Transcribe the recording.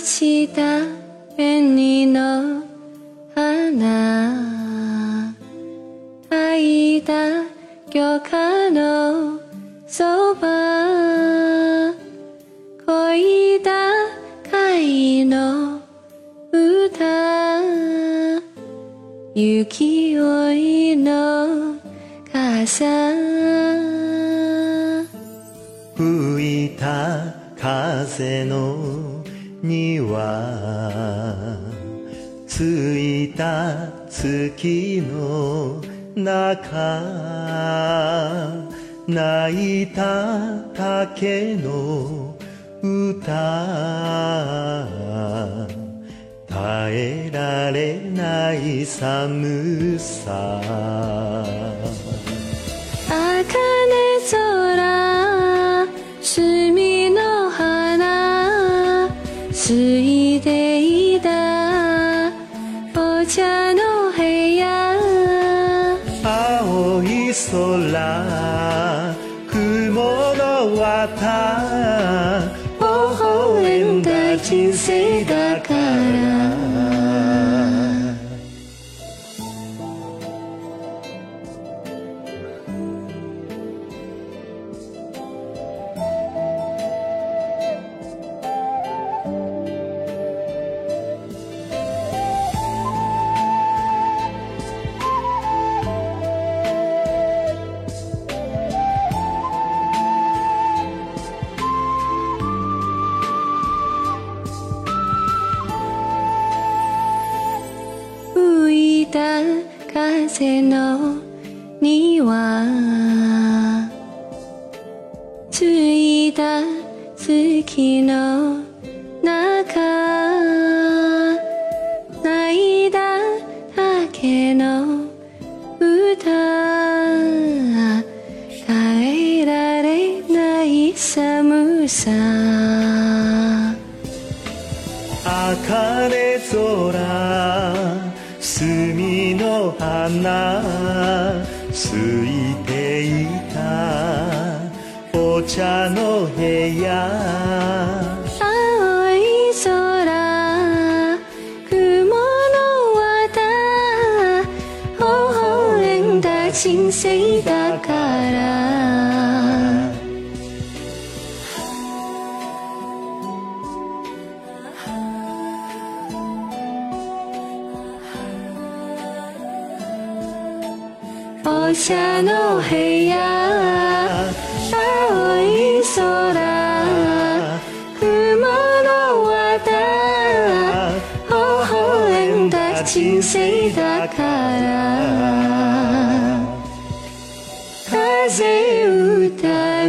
した紅の花。咲いた魚花のそば。恋高の歌。雪追いの傘。吹いた風の庭ついた月の中泣いた竹の歌。耐えられない寒さ。茶の部屋青い空雲の綿風の庭ついた月の中泣いた竹の歌耐えられない寒さ茜空隅花ついていたお茶の部屋。青い空雲の綿。微笑んだ人生だから。お茶の部屋青い空雲の綿微笑んだ人生だから風歌耳 」